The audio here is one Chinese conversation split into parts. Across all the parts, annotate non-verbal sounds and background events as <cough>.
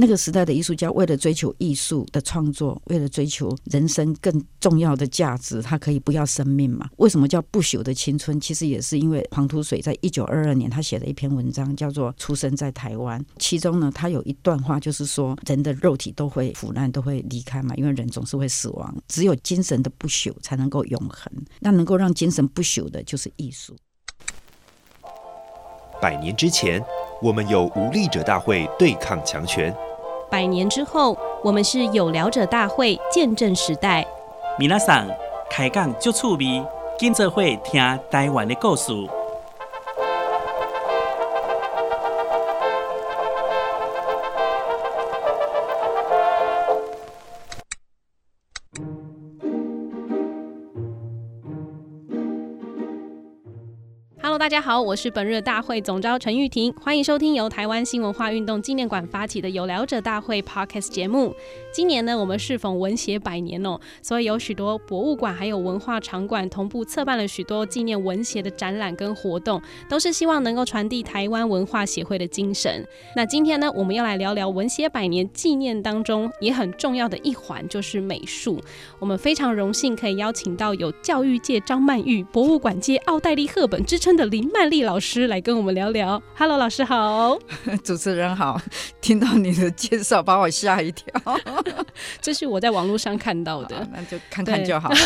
那个时代的艺术家为了追求艺术的创作，为了追求人生更重要的价值，他可以不要生命嘛？为什么叫不朽的青春？其实也是因为黄土水在一九二二年他写了一篇文章，叫做《出生在台湾》。其中呢，他有一段话就是说，人的肉体都会腐烂，都会离开嘛，因为人总是会死亡，只有精神的不朽才能够永恒。那能够让精神不朽的，就是艺术。百年之前，我们有无力者大会对抗强权。百年之后，我们是有聊者大会见证时代。米娜桑开讲就趣味，今则会听台湾的故事。大家好，我是本日大会总召陈玉婷，欢迎收听由台湾新文化运动纪念馆发起的有聊者大会 Podcast 节目。今年呢，我们适逢文协百年哦，所以有许多博物馆还有文化场馆同步策办了许多纪念文协的展览跟活动，都是希望能够传递台湾文化协会的精神。那今天呢，我们要来聊聊文协百年纪念当中也很重要的一环，就是美术。我们非常荣幸可以邀请到有教育界张曼玉、博物馆界奥黛丽·赫本之称的。林曼丽老师来跟我们聊聊。Hello，老师好，<laughs> 主持人好。听到你的介绍，把我吓一跳。<laughs> <laughs> 这是我在网络上看到的，那就看看就好了。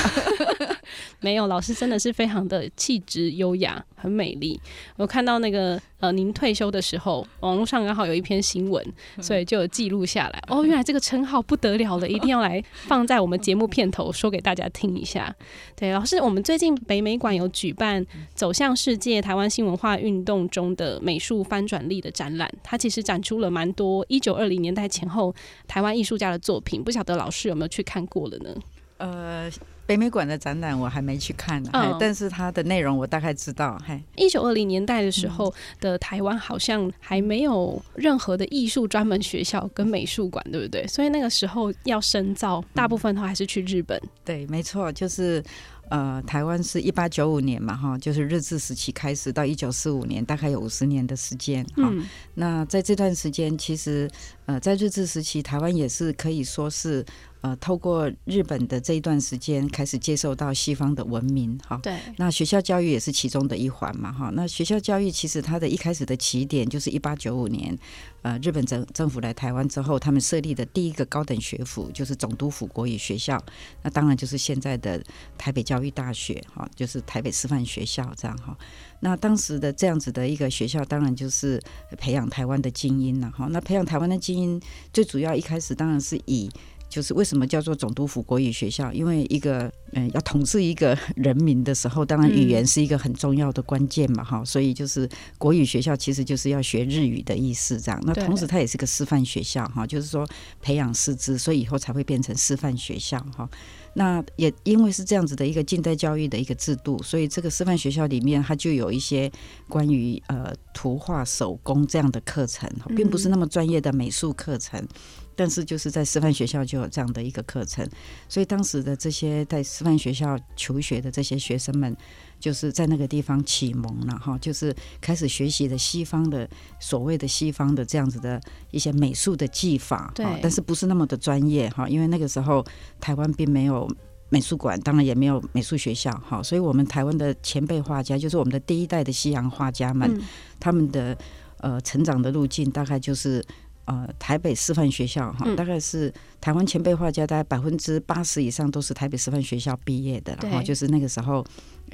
<laughs> 没有，老师真的是非常的气质优雅，很美丽。我看到那个呃，您退休的时候，网络上刚好有一篇新闻，所以就有记录下来。哦，原来这个称号不得了了，一定要来放在我们节目片头说给大家听一下。对，老师，我们最近北美馆有举办《走向世界：台湾新文化运动中的美术翻转力》的展览，它其实展出了蛮多一九二零年代前后台湾艺术家的作品，不晓得老师有没有去看过了呢？呃。北美馆的展览我还没去看呢，嗯，但是它的内容我大概知道。一九二零年代的时候的台湾好像还没有任何的艺术专门学校跟美术馆，对不对？所以那个时候要深造，大部分的话还是去日本。对，没错，就是。呃，台湾是一八九五年嘛，哈，就是日治时期开始到一九四五年，大概有五十年的时间，哈、嗯。那在这段时间，其实呃，在日治时期，台湾也是可以说是呃，透过日本的这一段时间，开始接受到西方的文明，哈。对。那学校教育也是其中的一环嘛，哈。那学校教育其实它的一开始的起点就是一八九五年。呃，日本政政府来台湾之后，他们设立的第一个高等学府就是总督府国语学校，那当然就是现在的台北教育大学哈，就是台北师范学校这样哈。那当时的这样子的一个学校，当然就是培养台湾的精英了哈。那培养台湾的精英，最主要一开始当然是以。就是为什么叫做总督府国语学校？因为一个嗯、呃，要统治一个人民的时候，当然语言是一个很重要的关键嘛，哈、嗯。所以就是国语学校其实就是要学日语的意思，这样。那同时它也是个师范学校，哈，就是说培养师资，所以以后才会变成师范学校，哈。那也因为是这样子的一个近代教育的一个制度，所以这个师范学校里面它就有一些关于呃图画手工这样的课程，并不是那么专业的美术课程。但是就是在师范学校就有这样的一个课程，所以当时的这些在师范学校求学的这些学生们，就是在那个地方启蒙了哈，就是开始学习的西方的所谓的西方的这样子的一些美术的技法，对，但是不是那么的专业哈，因为那个时候台湾并没有美术馆，当然也没有美术学校哈，所以我们台湾的前辈画家，就是我们的第一代的西洋画家们，嗯、他们的呃成长的路径大概就是。呃，台北师范学校哈，大概是台湾前辈画家，大概百分之八十以上都是台北师范学校毕业的，然后就是那个时候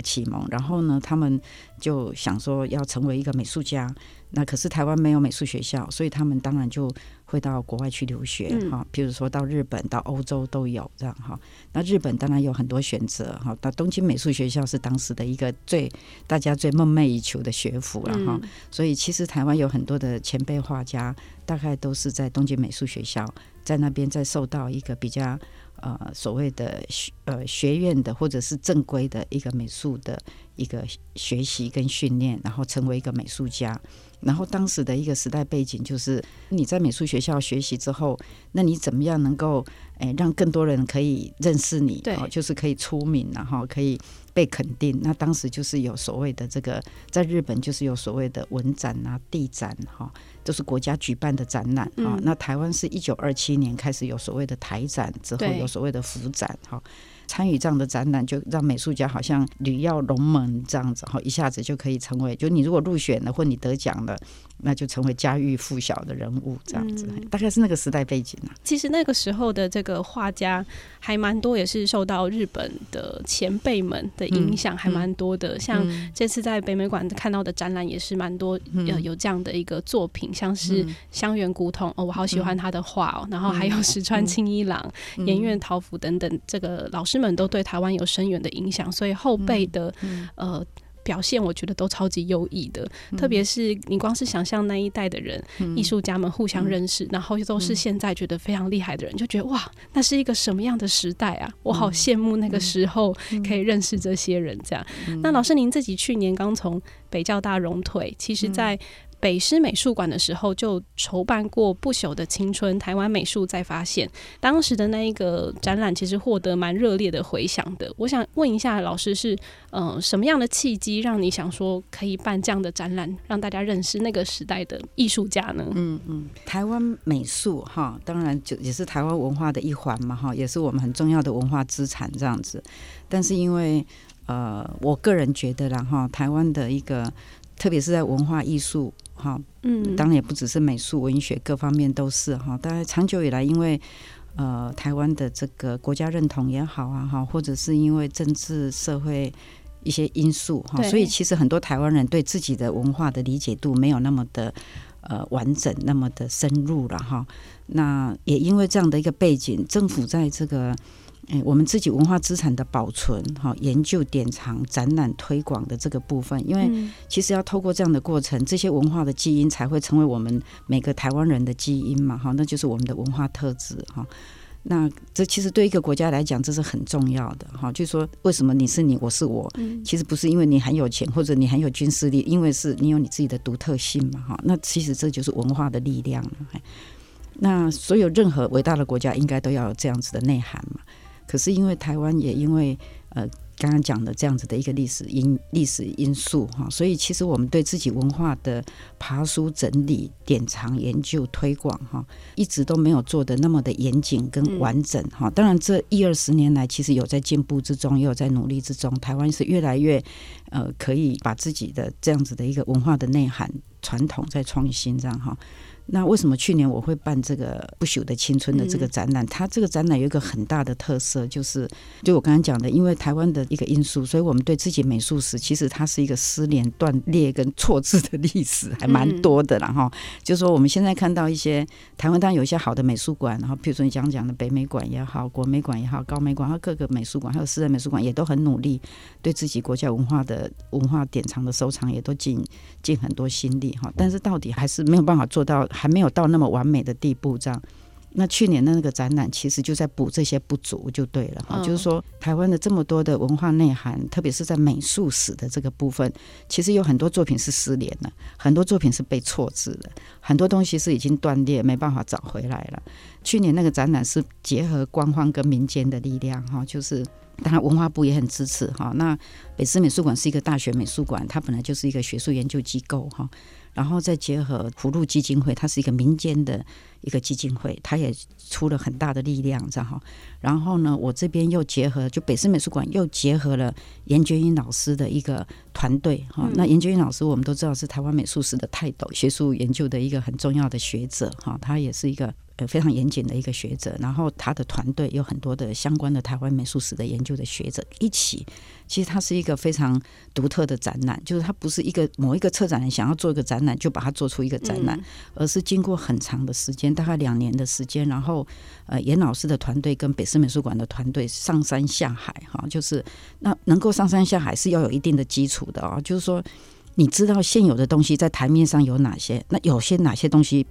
启蒙，然后呢，他们就想说要成为一个美术家。那可是台湾没有美术学校，所以他们当然就会到国外去留学哈，比如说到日本、到欧洲都有这样哈。那日本当然有很多选择哈，到东京美术学校是当时的一个最大家最梦寐以求的学府了哈。所以其实台湾有很多的前辈画家，大概都是在东京美术学校，在那边在受到一个比较呃所谓的学呃学院的或者是正规的一个美术的一个学习跟训练，然后成为一个美术家。然后当时的一个时代背景就是你在美术学校学习之后，那你怎么样能够诶让更多人可以认识你？对，就是可以出名，然后可以被肯定。那当时就是有所谓的这个，在日本就是有所谓的文展啊、地展哈，都是国家举办的展览啊。那台湾是一九二七年开始有所谓的台展，之后有所谓的府展哈。参与这样的展览，就让美术家好像吕耀龙门这样子，哈，一下子就可以成为，就你如果入选了或你得奖了。那就成为家喻户晓的人物，这样子，嗯，大概是那个时代背景啊。其实那个时候的这个画家还蛮多，也是受到日本的前辈们的影响，还蛮多的，嗯。像这次在北美馆看到的展览，也是蛮多，嗯，有有这样的一个作品，像是香原古董哦，我好喜欢他的画哦，嗯。然后还有石川青一郎、岩院桃甫等等，这个老师们都对台湾有深远的影响，所以后辈的，嗯，呃。表现我觉得都超级优异的，嗯、特别是你光是想象那一代的人，嗯、艺术家们互相认识，嗯、然后都是现在觉得非常厉害的人，就觉得哇，那是一个什么样的时代啊！我好羡慕那个时候可以认识这些人。这样，嗯、那老师您自己去年刚从北教大荣退，其实在。北师美术馆的时候就筹办过《不朽的青春》台湾美术再发现，当时的那一个展览其实获得蛮热烈的回响的。我想问一下老师是，是呃什么样的契机让你想说可以办这样的展览，让大家认识那个时代的艺术家呢？嗯嗯，台湾美术哈，当然就也是台湾文化的一环嘛哈，也是我们很重要的文化资产这样子。但是因为呃，我个人觉得啦哈，台湾的一个特别是在文化艺术。哈，嗯，当然也不只是美术、文学各方面都是哈。当然，长久以来，因为呃，台湾的这个国家认同也好啊，哈，或者是因为政治社会一些因素哈，所以其实很多台湾人对自己的文化的理解度没有那么的呃完整，那么的深入了哈。那也因为这样的一个背景，政府在这个。哎，我们自己文化资产的保存、哈研究、典藏、展览、推广的这个部分，因为其实要透过这样的过程，这些文化的基因才会成为我们每个台湾人的基因嘛，哈，那就是我们的文化特质，哈。那这其实对一个国家来讲，这是很重要的，哈。就是说，为什么你是你，我是我？其实不是因为你很有钱或者你很有军事力，因为是你有你自己的独特性嘛，哈。那其实这就是文化的力量。那所有任何伟大的国家，应该都要有这样子的内涵嘛。可是因为台湾也因为呃刚刚讲的这样子的一个历史因历史因素哈，所以其实我们对自己文化的爬书整理、典藏、研究、推广哈，一直都没有做得那么的严谨跟完整哈。当然这一二十年来，其实有在进步之中，也有在努力之中。台湾是越来越呃可以把自己的这样子的一个文化的内涵、传统在创新这样哈。那为什么去年我会办这个不朽的青春的这个展览？它这个展览有一个很大的特色，就是就我刚刚讲的，因为台湾的一个因素，所以我们对自己美术史其实它是一个失联、断裂跟错字的历史，还蛮多的。然后就是说，我们现在看到一些台湾当然有一些好的美术馆，然后比如说你讲讲的北美馆也好，国美馆也好，高美馆，还有各个美术馆，还有私人美术馆也都很努力，对自己国家文化的文化典藏的收藏也都尽尽很多心力哈。但是到底还是没有办法做到。还没有到那么完美的地步，这样。那去年的那个展览，其实就在补这些不足，就对了哈。就是说，台湾的这么多的文化内涵，特别是在美术史的这个部分，其实有很多作品是失联了，很多作品是被错置的，很多东西是已经断裂，没办法找回来了。去年那个展览是结合官方跟民间的力量哈，就是当然文化部也很支持哈。那北师美术馆是一个大学美术馆，它本来就是一个学术研究机构哈。然后再结合福禄基金会，它是一个民间的一个基金会，它也出了很大的力量，这样哈。然后呢，我这边又结合，就北师美术馆又结合了严觉英老师的一个团队哈。那严觉英老师我们都知道是台湾美术史的泰斗，学术研究的一个很重要的学者哈，他也是一个。呃，非常严谨的一个学者，然后他的团队有很多的相关的台湾美术史的研究的学者一起，其实它是一个非常独特的展览，就是它不是一个某一个策展人想要做一个展览就把它做出一个展览，而是经过很长的时间，大概两年的时间，然后呃，严老师的团队跟北师美术馆的团队上山下海哈，就是那能够上山下海是要有一定的基础的啊，就是说你知道现有的东西在台面上有哪些，那有些哪些东西。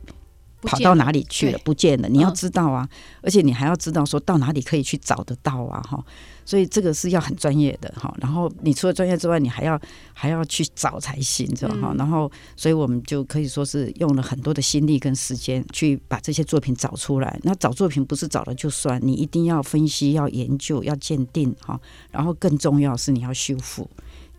跑到哪里去了，不见了。你要知道啊，嗯、而且你还要知道说到哪里可以去找得到啊，哈。所以这个是要很专业的哈。然后你除了专业之外，你还要还要去找才行，知道哈。然后，所以我们就可以说是用了很多的心力跟时间去把这些作品找出来。那找作品不是找了就算，你一定要分析、要研究、要鉴定哈。然后更重要是你要修复。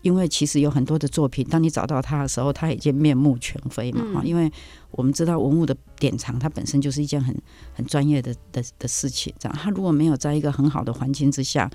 因为其实有很多的作品，当你找到它的时候，它已经面目全非嘛哈。因为我们知道文物的典藏，它本身就是一件很很专业的的的事情，这样。它如果没有在一个很好的环境之下，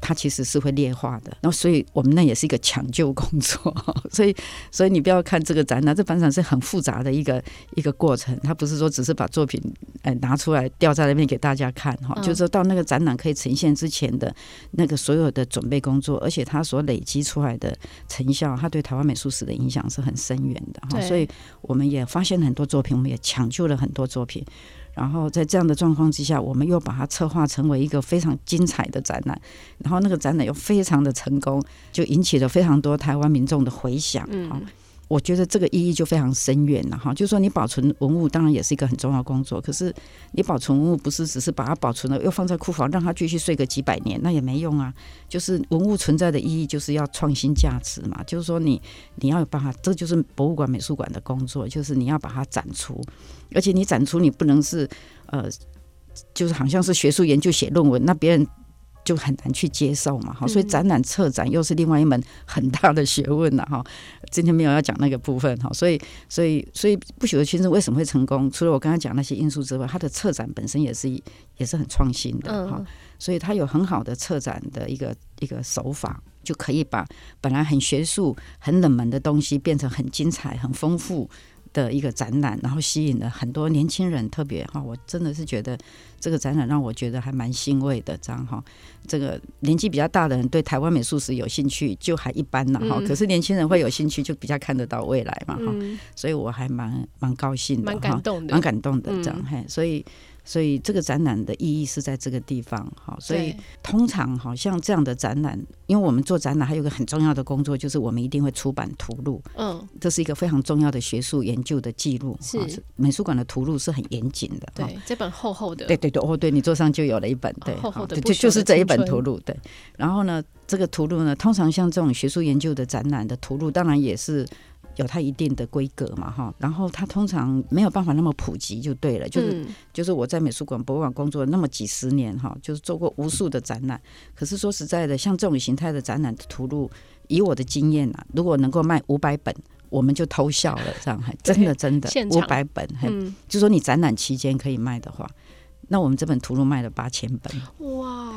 它其实是会劣化的，然后所以我们那也是一个抢救工作，<laughs> 所以所以你不要看这个展览，这展览是很复杂的一个一个过程，它不是说只是把作品呃拿出来吊在那边给大家看哈，就是说到那个展览可以呈现之前的那个所有的准备工作，而且它所累积出来的成效，它对台湾美术史的影响是很深远的哈，所以我们也发现很多作品，我们也抢救了很多作品。然后在这样的状况之下，我们又把它策划成为一个非常精彩的展览，然后那个展览又非常的成功，就引起了非常多台湾民众的回响。嗯。我觉得这个意义就非常深远了哈，就是说你保存文物当然也是一个很重要工作，可是你保存文物不是只是把它保存了又放在库房让它继续睡个几百年，那也没用啊。就是文物存在的意义就是要创新价值嘛，就是说你你要有办法，这就是博物馆美术馆的工作，就是你要把它展出，而且你展出你不能是呃，就是好像是学术研究写论文，那别人。就很难去接受嘛，哈，所以展览策展又是另外一门很大的学问了哈。今天没有要讲那个部分哈，所以所以所以不朽的青春为什么会成功？除了我刚刚讲那些因素之外，它的策展本身也是也是很创新的哈，所以它有很好的策展的一个一个手法，就可以把本来很学术、很冷门的东西变成很精彩、很丰富。的一个展览，然后吸引了很多年轻人，特别哈，我真的是觉得这个展览让我觉得还蛮欣慰的，这样哈。这个年纪比较大的人对台湾美术史有兴趣就还一般了哈，可是年轻人会有兴趣就比较看得到未来嘛哈，所以我还蛮蛮高兴的，蛮感动的，蛮感动的这样嘿，所以。所以这个展览的意义是在这个地方，好，所以通常好像这样的展览，因为我们做展览还有一个很重要的工作，就是我们一定会出版图录，嗯，这是一个非常重要的学术研究的记录，是。美术馆的图录是很严谨的，对，这本厚厚的，对对对，哦，对你桌上就有了一本，对，厚厚的，就就是这一本图录，对，然后呢，这个图录呢，通常像这种学术研究的展览的图录，当然也是。有它一定的规格嘛，哈，然后它通常没有办法那么普及，就对了，就是就是我在美术馆、博物馆工作那么几十年，哈，就是做过无数的展览。可是说实在的，像这种形态的展览的图录，以我的经验啊，如果能够卖五百本，我们就偷笑了，这样，<laughs> 真的真的五百本，嗯，就说你展览期间可以卖的话。那我们这本图录卖了八千本，哇！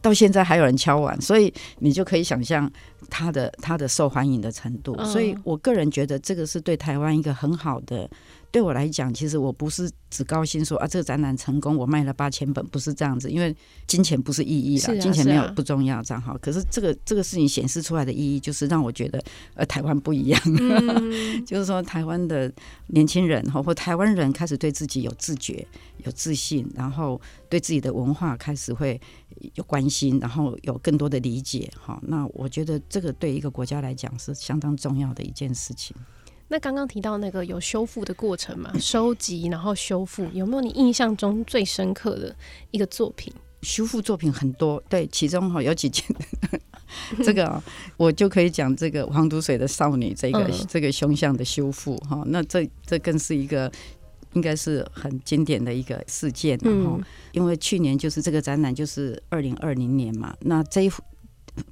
到现在还有人敲碗，所以你就可以想象它的它的受欢迎的程度。所以我个人觉得这个是对台湾一个很好的。对我来讲，其实我不是只高兴说啊，这个展览成功，我卖了八千本，不是这样子，因为金钱不是意义啦，金钱没有不重要，这样哈。可是这个这个事情显示出来的意义，就是让我觉得呃，台湾不一样，<laughs> 就是说台湾的年轻人哈，或台湾人开始对自己有自觉、有自信，然后对自己的文化开始会有关心，然后有更多的理解哈。那我觉得这个对一个国家来讲是相当重要的一件事情。那刚刚提到那个有修复的过程嘛，收集然后修复，有没有你印象中最深刻的一个作品？修复作品很多，对，其中哈有几件，这个、哦、<laughs> 我就可以讲这个黄土水的少女这个、嗯、这个胸像的修复哈，那这这更是一个应该是很经典的一个事件，然后、嗯、因为去年就是这个展览就是二零二零年嘛，那这一幅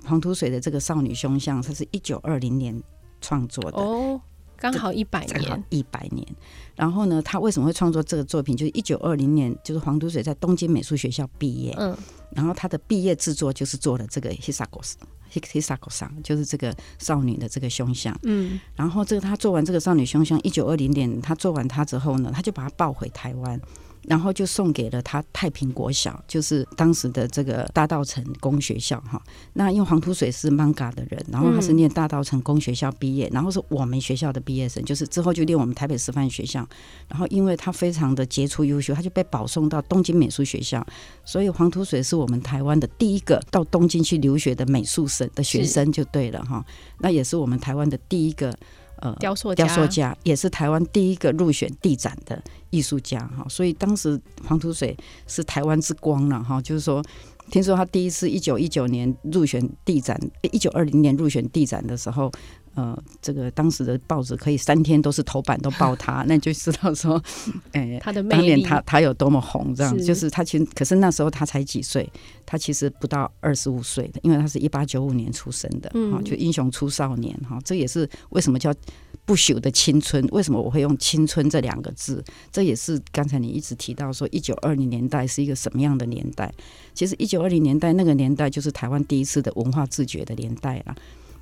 黄土水的这个少女胸像，它是一九二零年创作的哦。刚好一百年，一百年。然后呢，他为什么会创作这个作品？就是一九二零年，就是黄土水在东京美术学校毕业。嗯。然后他的毕业制作就是做了这个 Hisako，Hisako 上就是这个少女的这个胸像。嗯。然后这个他做完这个少女胸像，一九二零年他做完他之后呢，他就把它抱回台湾。然后就送给了他太平国小，就是当时的这个大道成功学校哈。那因为黄土水是艋舺的人，然后他是念大道成功学校毕业，然后是我们学校的毕业生，就是之后就念我们台北师范学校。然后因为他非常的杰出优秀，他就被保送到东京美术学校。所以黄土水是我们台湾的第一个到东京去留学的美术生的学生就对了哈。那也是我们台湾的第一个。呃雕塑雕塑家，也是台湾第一个入选地展的艺术家哈。所以当时黄土水是台湾之光了哈，就是说。听说他第一次一九一九年入选地展，一九二零年入选地展的时候，呃，这个当时的报纸可以三天都是头版都报他，<laughs> 那你就知道说，哎、欸，他的当年他他有多么红，这样是就是他其实，可是那时候他才几岁，他其实不到二十五岁的，因为他是一八九五年出生的，哈、嗯，就英雄出少年，哈，这也是为什么叫。不朽的青春，为什么我会用“青春”这两个字？这也是刚才你一直提到说，一九二零年代是一个什么样的年代？其实，一九二零年代那个年代就是台湾第一次的文化自觉的年代了。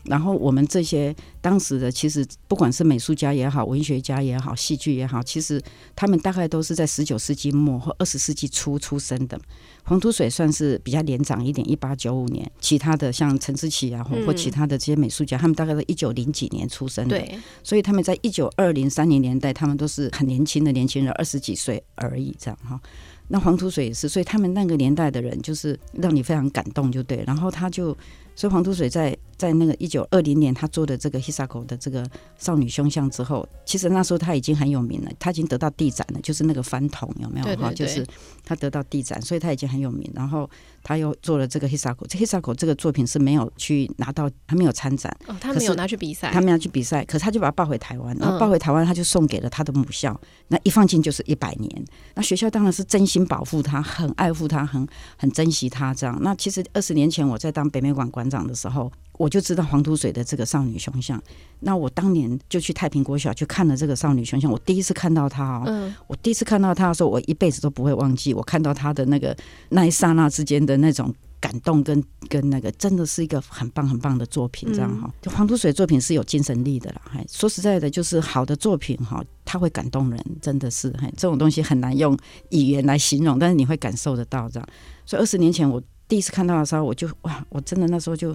然后我们这些当时的，其实不管是美术家也好，文学家也好，戏剧也好，其实他们大概都是在十九世纪末或二十世纪初出生的。黄土水算是比较年长一点，一八九五年。其他的像陈思琪啊，或或其他的这些美术家，嗯、他们大概都一九零几年出生的。对，所以他们在一九二零三零年代，他们都是很年轻的年轻人，二十几岁而已，这样哈。那黄土水也是，所以他们那个年代的人，就是让你非常感动，就对。然后他就。所以黄土水在在那个一九二零年，他做的这个 Hisako 的这个少女胸像之后，其实那时候他已经很有名了，他已经得到地展了，就是那个翻桶有没有？哈，就是他得到地展，所以他已经很有名。然后他又做了这个 Hisako，这 Hisako 这个作品是没有去拿到，他没有参展，哦，他没有拿去比赛，他没有去比赛，可是他就把它抱回台湾，然后抱回台湾，他就送给了他的母校，嗯、那一放进就是一百年。那学校当然是真心保护他，很爱护他，很很珍惜他这样。那其实二十年前我在当北美馆馆长的时候，我就知道黄土水的这个少女胸像。那我当年就去太平国小去看了这个少女胸像。我第一次看到她哦，嗯、我第一次看到她的时候，我一辈子都不会忘记。我看到她的那个那一刹那之间的那种感动跟，跟跟那个真的是一个很棒很棒的作品，这样哈。就黄土水作品是有精神力的啦。还说实在的，就是好的作品哈，它会感动人，真的是嘿，这种东西很难用语言来形容，但是你会感受得到这样。所以二十年前我。第一次看到的时候，我就哇，我真的那时候就，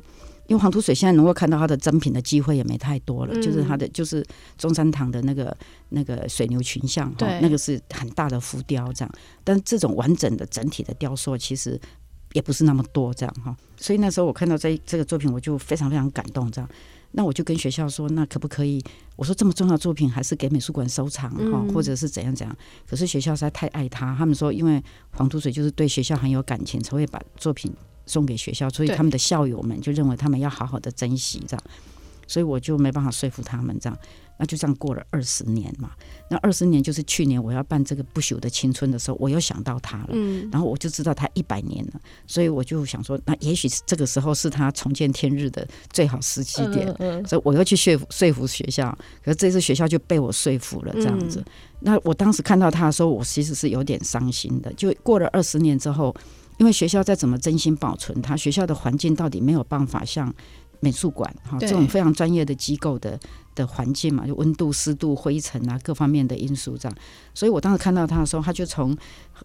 因为黄土水现在能够看到它的真品的机会也没太多了，嗯、就是它的就是中山堂的那个那个水牛群像，对，那个是很大的浮雕这样，但这种完整的整体的雕塑其实也不是那么多这样哈，所以那时候我看到这这个作品，我就非常非常感动这样。那我就跟学校说，那可不可以？我说这么重要的作品，还是给美术馆收藏哈，或者是怎样怎样？可是学校实在太爱他，他们说，因为黄土水就是对学校很有感情，才会把作品送给学校，所以他们的校友们就认为他们要好好的珍惜这样。所以我就没办法说服他们这样。那就这样过了二十年嘛，那二十年就是去年我要办这个不朽的青春的时候，我又想到他了，嗯，然后我就知道他一百年了，所以我就想说，那也许这个时候是他重见天日的最好时机点，嗯嗯，所以我又去说服说服学校，可是这次学校就被我说服了，这样子。嗯，那我当时看到他的时候，我其实是有点伤心的。就过了二十年之后，因为学校再怎么真心保存它，学校的环境到底没有办法像美术馆哈这种非常专业的机构的。的环境嘛，就温度、湿度、灰尘啊，各方面的因素这样。所以我当时看到他的时候，他就从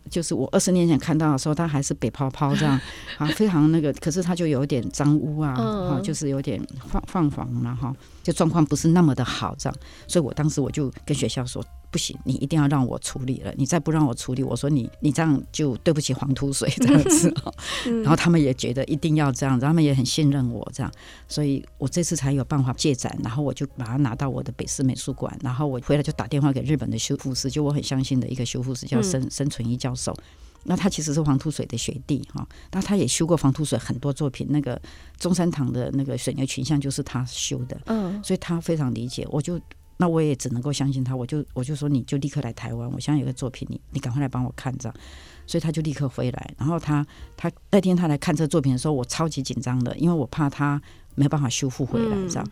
就是我二十年前看到的时候，他还是北泡泡这样 <laughs> 啊，非常那个。可是他就有点脏污啊，哈，就是有点泛泛黄了哈，就状况不是那么的好这样。所以我当时我就跟学校说。不行，你一定要让我处理了。你再不让我处理，我说你你这样就对不起黄土水这样子。<laughs> 然后他们也觉得一定要这样子，他们也很信任我这样，所以我这次才有办法借展。然后我就把它拿到我的北师美术馆，然后我回来就打电话给日本的修复师，就我很相信的一个修复师叫森森纯一教授。那他其实是黄土水的学弟哈，那他也修过黄土水很多作品，那个中山堂的那个水牛群像就是他修的，嗯，所以他非常理解，我就。那我也只能够相信他，我就我就说你就立刻来台湾，我现在有个作品，你你赶快来帮我看这样，所以他就立刻回来。然后他他那天他来看这个作品的时候，我超级紧张的，因为我怕他没有办法修复回来这样。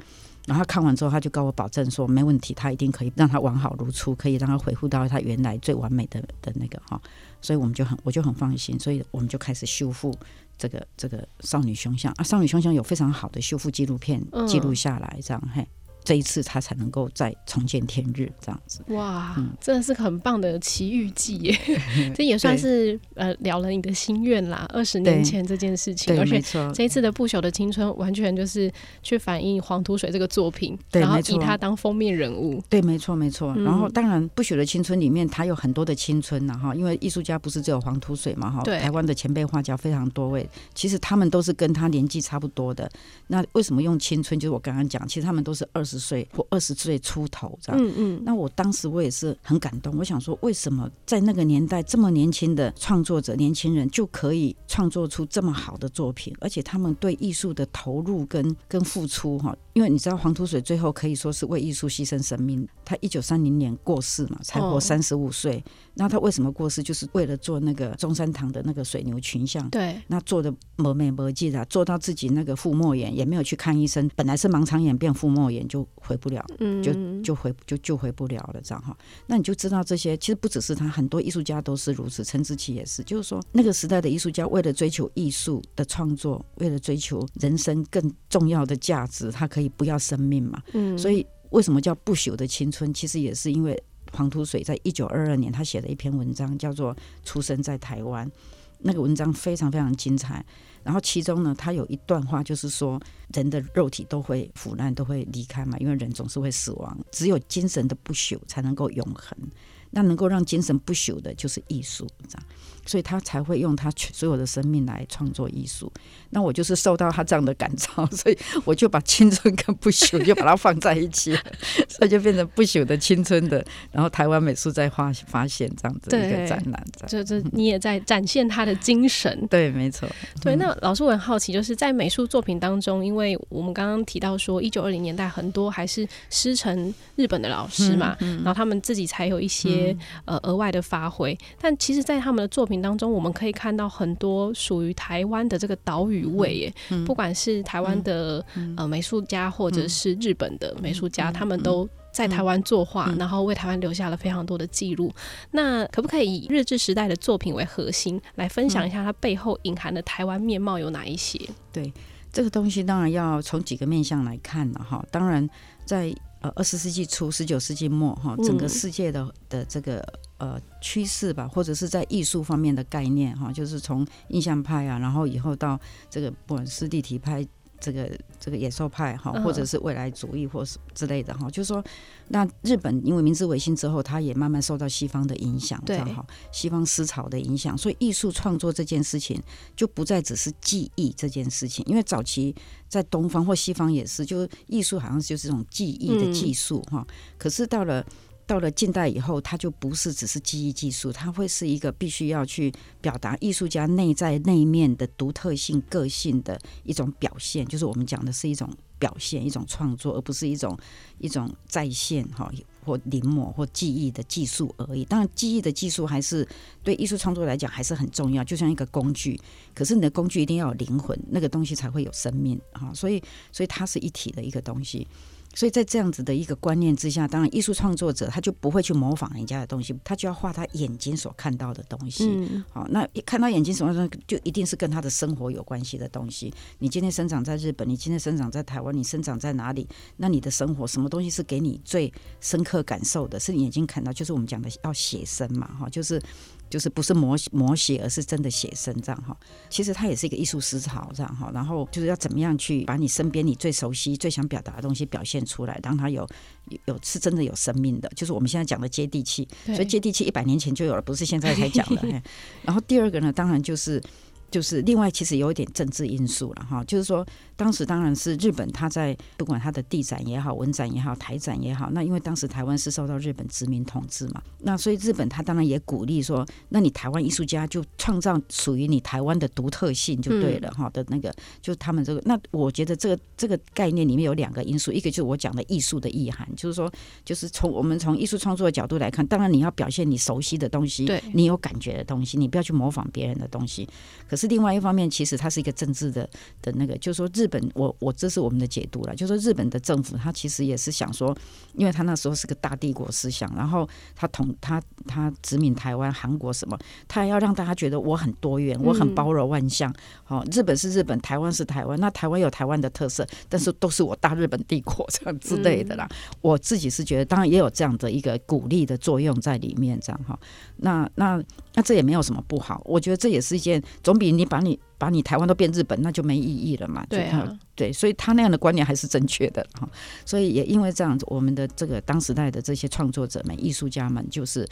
然后他看完之后，他就跟我保证说没问题，他一定可以让他完好如初，可以让他恢复到他原来最完美的的那个哈。所以我们就很我就很放心，所以我们就开始修复这个这个少女胸像啊，少女胸像有非常好的修复纪录片记录下来这样嘿。这一次他才能够再重见天日，这样子。哇，嗯、真的是很棒的奇遇记耶！<laughs> <laughs> 这也算是呃了了你的心愿啦。二十年前这件事情，而且这一次的不朽的青春，完全就是去反映黄土水这个作品，然后以他当封面人物。对，没错，没错。然后当然，不朽的青春里面，他有很多的青春呐哈，因为艺术家不是只有黄土水嘛哈。对。台湾的前辈画家非常多位，其实他们都是跟他年纪差不多的。那为什么用青春？就是我刚刚讲，其实他们都是二十。十岁或二十岁出头这样。嗯嗯。那我当时我也是很感动，我想说，为什么在那个年代这么年轻的创作者、年轻人就可以创作出这么好的作品，而且他们对艺术的投入跟跟付出哈？因为你知道黄土水最后可以说是为艺术牺牲生命。他一九三零年过世嘛，才活三十五岁。那他为什么过世？就是为了做那个中山堂的那个水牛群像。对。那做的没没没记的，做到自己那个腹膜炎，也没有去看医生。本来是盲肠炎变腹膜炎，就回不了，嗯就就回就就回不了了，这样哈。那你就知道这些，其实不只是他，很多艺术家都是如此。陈之奇也是，就是说那个时代的艺术家，为了追求艺术的创作，为了追求人生更重要的价值，他可以不要生命嘛。嗯。所以为什么叫不朽的青春？其实也是因为黄土水在一九二二年他写了一篇文章，叫做《出生在台湾》。那个文章非常非常精彩。然后其中呢，他有一段话，就是说人的肉体都会腐烂，都会离开嘛，因为人总是会死亡，只有精神的不朽才能够永恒。那能够让精神不朽的，就是艺术，这样。所以他才会用他所有的生命来创作艺术。那我就是受到他这样的感召，所以我就把青春跟不朽就把它放在一起了，所以就变成不朽的青春的。然后台湾美术在发发现这样子一个展览，这这你也在展现他的精神。对，没错。对，那老师我很好奇，就是在美术作品当中，因为我们刚刚提到说，一九二零年代很多还是师承日本的老师嘛，嗯嗯、然后他们自己才有一些、嗯、呃额外的发挥。但其实，在他们的作品当中，我们可以看到很多属于台湾的这个岛屿味耶，嗯、不管是台湾的、嗯、呃美术家，或者是日本的美术家，嗯、他们都在台湾作画，嗯、然后为台湾留下了非常多的记录。那可不可以以日治时代的作品为核心，来分享一下它背后隐含的台湾面貌有哪一些？对，这个东西当然要从几个面向来看了哈。当然，在呃二十世纪初、十九世纪末哈，整个世界的的这个。呃，趋势吧，或者是在艺术方面的概念哈，就是从印象派啊，然后以后到这个不管是立体派，这个这个野兽派哈，或者是未来主义或是之类的哈，就是说，那日本因为明治维新之后，它也慢慢受到西方的影响，对哈，西方思潮的影响，所以艺术创作这件事情就不再只是技艺这件事情，因为早期在东方或西方也是，就是艺术好像就是这种技艺的技术哈，嗯、可是到了。到了近代以后，它就不是只是记忆技术，它会是一个必须要去表达艺术家内在内面的独特性、个性的一种表现，就是我们讲的是一种表现、一种创作，而不是一种一种再现哈或临摹或记忆的技术而已。当然，记忆的技术还是对艺术创作来讲还是很重要，就像一个工具。可是你的工具一定要有灵魂，那个东西才会有生命哈。所以，所以它是一体的一个东西。所以在这样子的一个观念之下，当然艺术创作者他就不会去模仿人家的东西，他就要画他眼睛所看到的东西。嗯，好，那一看到眼睛所看到，就一定是跟他的生活有关系的东西。你今天生长在日本，你今天生长在台湾，你生长在哪里？那你的生活什么东西是给你最深刻感受的？是你眼睛看到，就是我们讲的要写生嘛，哈，就是。就是不是摹摹写，而是真的写生这样哈。其实它也是一个艺术思潮这样哈。然后就是要怎么样去把你身边你最熟悉、最想表达的东西表现出来，让它有有是真的有生命的。就是我们现在讲的接地气，所以接地气一百年前就有了，不是现在才讲的。<laughs> 然后第二个呢，当然就是。就是另外，其实有一点政治因素了哈。就是说，当时当然是日本，他在不管他的地展也好、文展也好、台展也好，那因为当时台湾是受到日本殖民统治嘛，那所以日本他当然也鼓励说，那你台湾艺术家就创造属于你台湾的独特性就对了哈、嗯、的那个，就他们这个。那我觉得这个这个概念里面有两个因素，一个就是我讲的艺术的意涵，就是说，就是从我们从艺术创作的角度来看，当然你要表现你熟悉的东西，对你有感觉的东西，你不要去模仿别人的东西，可是。是另外一方面，其实它是一个政治的的那个，就是说日本，我我这是我们的解读了，就是说日本的政府，他其实也是想说，因为他那时候是个大帝国思想，然后他统他他殖民台湾、韩国什么，他要让大家觉得我很多元，我很包容万象。哦，日本是日本，台湾是台湾，那台湾有台湾的特色，但是都是我大日本帝国 <laughs> 这样之类的啦。我自己是觉得，当然也有这样的一个鼓励的作用在里面，这样哈。那那那这也没有什么不好，我觉得这也是一件总比。你把你把你台湾都变日本，那就没意义了嘛？对啊，对，所以他那样的观念还是正确的哈。所以也因为这样子，我们的这个当时代的这些创作者们、艺术家们，就是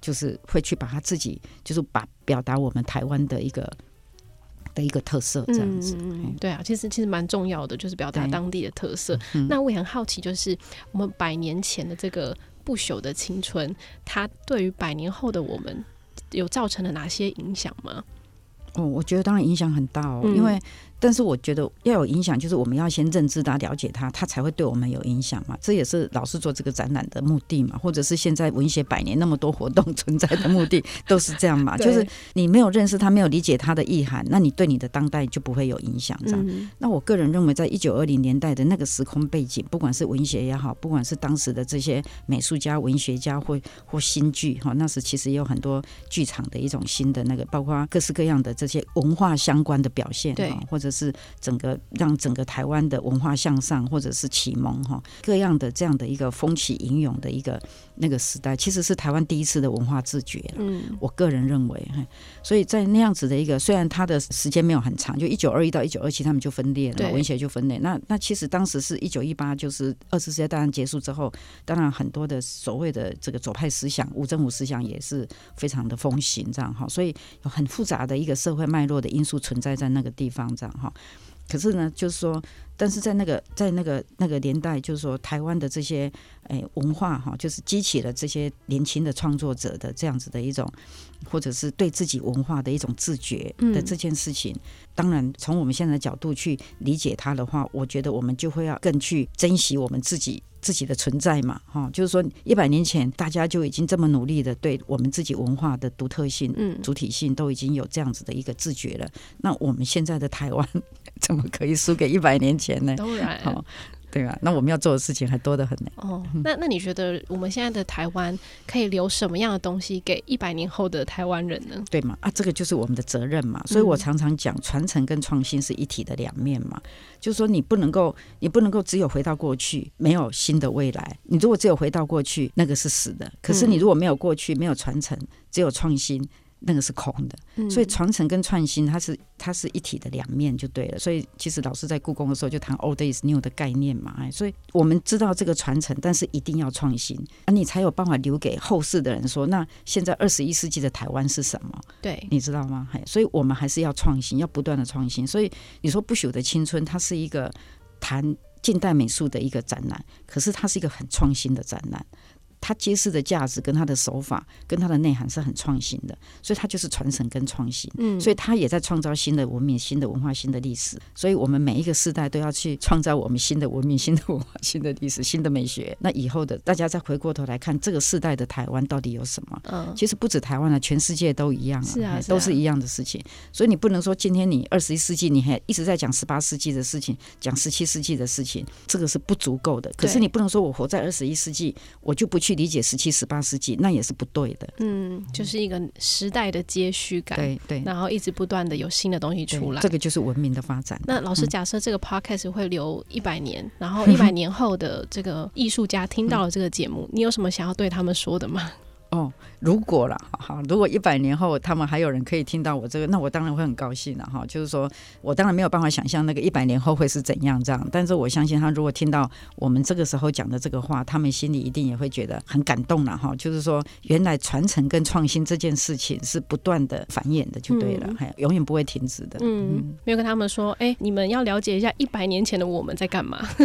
就是会去把他自己，就是把表达我们台湾的一个的一个特色，这样子。对啊，其实其实蛮重要的，就是表达当地的特色。那我也很好奇，就是我们百年前的这个不朽的青春，它对于百年后的我们有造成了哪些影响吗？哦，我觉得当然影响很大哦，嗯、因为。但是我觉得要有影响，就是我们要先认知他、了解他，他才会对我们有影响嘛。这也是老师做这个展览的目的嘛，<laughs> 或者是现在文学百年那么多活动存在的目的，都是这样嘛。<laughs> 就是你没有认识他，没有理解他的意涵，那你对你的当代就不会有影响。这样。嗯、那我个人认为，在一九二零年代的那个时空背景，不管是文学也好，不管是当时的这些美术家、文学家或或新剧哈，那时其实也有很多剧场的一种新的那个，包括各式各样的这些文化相关的表现，对，或者。就是整个让整个台湾的文化向上，或者是启蒙哈，各样的这样的一个风起云涌的一个那个时代，其实是台湾第一次的文化自觉。嗯，我个人认为，所以在那样子的一个，虽然它的时间没有很长，就一九二一到一九二七，他们就分裂了，文学就分裂。那那其实当时是一九一八，就是二次世界大战结束之后，当然很多的所谓的这个左派思想、无政府思想也是非常的风行，这样哈。所以有很复杂的一个社会脉络的因素存在在那个地方，这样。哈，可是呢，就是说，但是在那个在那个那个年代，就是说，台湾的这些哎文化哈，就是激起了这些年轻的创作者的这样子的一种，或者是对自己文化的一种自觉的这件事情。当然，从我们现在的角度去理解它的话，我觉得我们就会要更去珍惜我们自己。自己的存在嘛，哈，就是说一百年前大家就已经这么努力的对我们自己文化的独特性、嗯，主体性都已经有这样子的一个自觉了。那我们现在的台湾 <laughs> 怎么可以输给一百年前呢？当然，好。对啊，那我们要做的事情还多得很呢。哦，那那你觉得我们现在的台湾可以留什么样的东西给一百年后的台湾人呢？对嘛？啊，这个就是我们的责任嘛。所以我常常讲，传承跟创新是一体的两面嘛。嗯、就是说，你不能够，你不能够只有回到过去，没有新的未来。你如果只有回到过去，那个是死的。可是你如果没有过去，没有传承，只有创新。那个是空的，所以传承跟创新，它是它是一体的两面就对了。所以其实老师在故宫的时候就谈 old is new 的概念嘛，哎，所以我们知道这个传承，但是一定要创新，那，你才有办法留给后世的人说，那现在二十一世纪的台湾是什么？对，你知道吗？哎，所以我们还是要创新，要不断的创新。所以你说不朽的青春，它是一个谈近代美术的一个展览，可是它是一个很创新的展览。它揭示的价值跟它的手法跟它的内涵是很创新的，所以它就是传承跟创新。嗯，所以它也在创造新的文明、新的文化、新的历史。所以我们每一个世代都要去创造我们新的文明、新的文化、新的历史、新的美学。那以后的大家再回过头来看这个世代的台湾到底有什么？嗯，其实不止台湾了，全世界都一样啊，是啊，都是一样的事情。所以你不能说今天你二十一世纪你还一直在讲十八世纪的事情，讲十七世纪的事情，这个是不足够的。可是你不能说我活在二十一世纪，我就不去理解十七、十八世纪，那也是不对的。嗯，就是一个时代的接续感。对对，然后一直不断的有新的东西出来，这个就是文明的发展。那老师，假设这个 podcast 会留一百年，嗯、然后一百年后的这个艺术家听到了这个节目，嗯、<laughs> 你有什么想要对他们说的吗？哦，如果了，好，如果一百年后他们还有人可以听到我这个，那我当然会很高兴了哈。就是说我当然没有办法想象那个一百年后会是怎样这样，但是我相信他如果听到我们这个时候讲的这个话，他们心里一定也会觉得很感动了哈。就是说，原来传承跟创新这件事情是不断的繁衍的，就对了，还、嗯、永远不会停止的。嗯，嗯没有跟他们说，哎、欸，你们要了解一下一百年前的我们在干嘛，<laughs>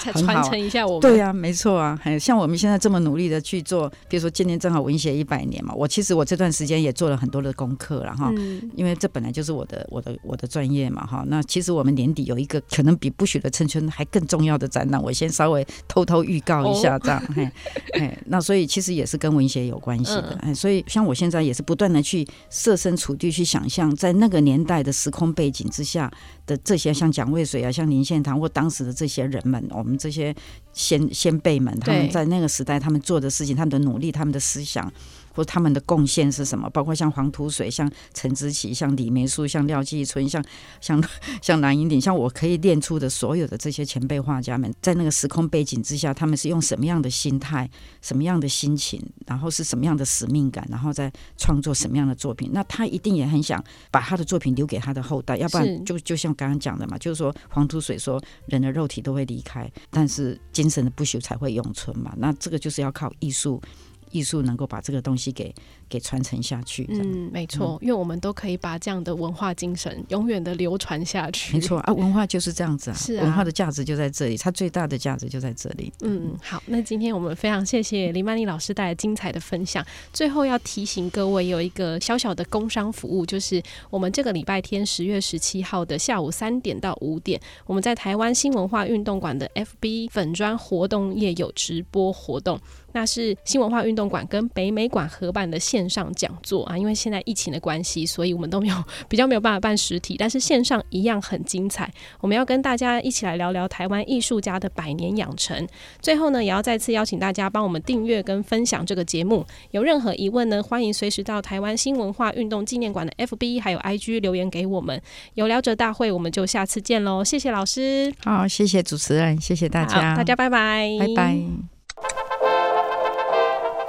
才传承一下我们。对呀、啊，没错啊，还像我们现在这么努力的去做，比如说今年正好文学一百年嘛，我其实我这段时间也做了很多的功课了哈，嗯、因为这本来就是我的我的我的专业嘛哈。那其实我们年底有一个可能比不许的青春还更重要的展览，我先稍微偷偷预告一下这样，嘿、哦，嘿，那所以其实也是跟文学有关系的，嗯、所以像我现在也是不断的去设身处地去想象，在那个年代的时空背景之下的这些像蒋渭水啊，像林献堂或当时的这些人们，我们这些。先先辈们，他们在那个时代，他们做的事情，他们的努力，他们的思想。或他们的贡献是什么？包括像黄土水、像陈之奇、像李梅树、像廖继春、像像 <laughs> 像蓝荫鼎，像我可以练出的所有的这些前辈画家们，在那个时空背景之下，他们是用什么样的心态、什么样的心情，然后是什么样的使命感，然后再创作什么样的作品？那他一定也很想把他的作品留给他的后代，要不然就就像刚刚讲的嘛，就是说黄土水说，人的肉体都会离开，但是精神的不朽才会永存嘛。那这个就是要靠艺术。艺术能够把这个东西给给传承下去。嗯，没错，嗯，因为我们都可以把这样的文化精神永远的流传下去。没错啊，文化就是这样子啊，是啊，文化的价值就在这里，它最大的价值就在这里。嗯，好，那今天我们非常谢谢林曼丽老师带来精彩的分享。最后要提醒各位，有一个小小的工商服务，就是我们这个礼拜天十月十七号的下午三点到五点，我们在台湾新文化运动馆的 FB 粉砖活动页有直播活动。那是新文化运动馆跟北美馆合办的线上讲座啊，因为现在疫情的关系，所以我们都没有比较没有办法办实体，但是线上一样很精彩。我们要跟大家一起来聊聊台湾艺术家的百年养成。最后呢，也要再次邀请大家帮我们订阅跟分享这个节目。有任何疑问呢，欢迎随时到台湾新文化运动纪念馆的 FB 还有 IG 留言给我们。有聊者大会，我们就下次见喽！谢谢老师，好，谢谢主持人，谢谢大家，大家拜拜，拜拜。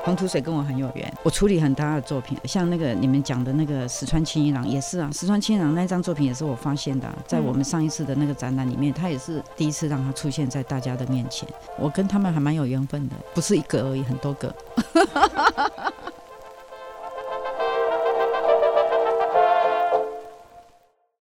红土水跟我很有缘，我处理很大的作品，像那个你们讲的那个石川清一郎也是啊，石川清一郎那张作品也是我发现的，在我们上一次的那个展览里面，他也是第一次让他出现在大家的面前，我跟他们还蛮有缘分的，不是一个而已，很多个。<laughs>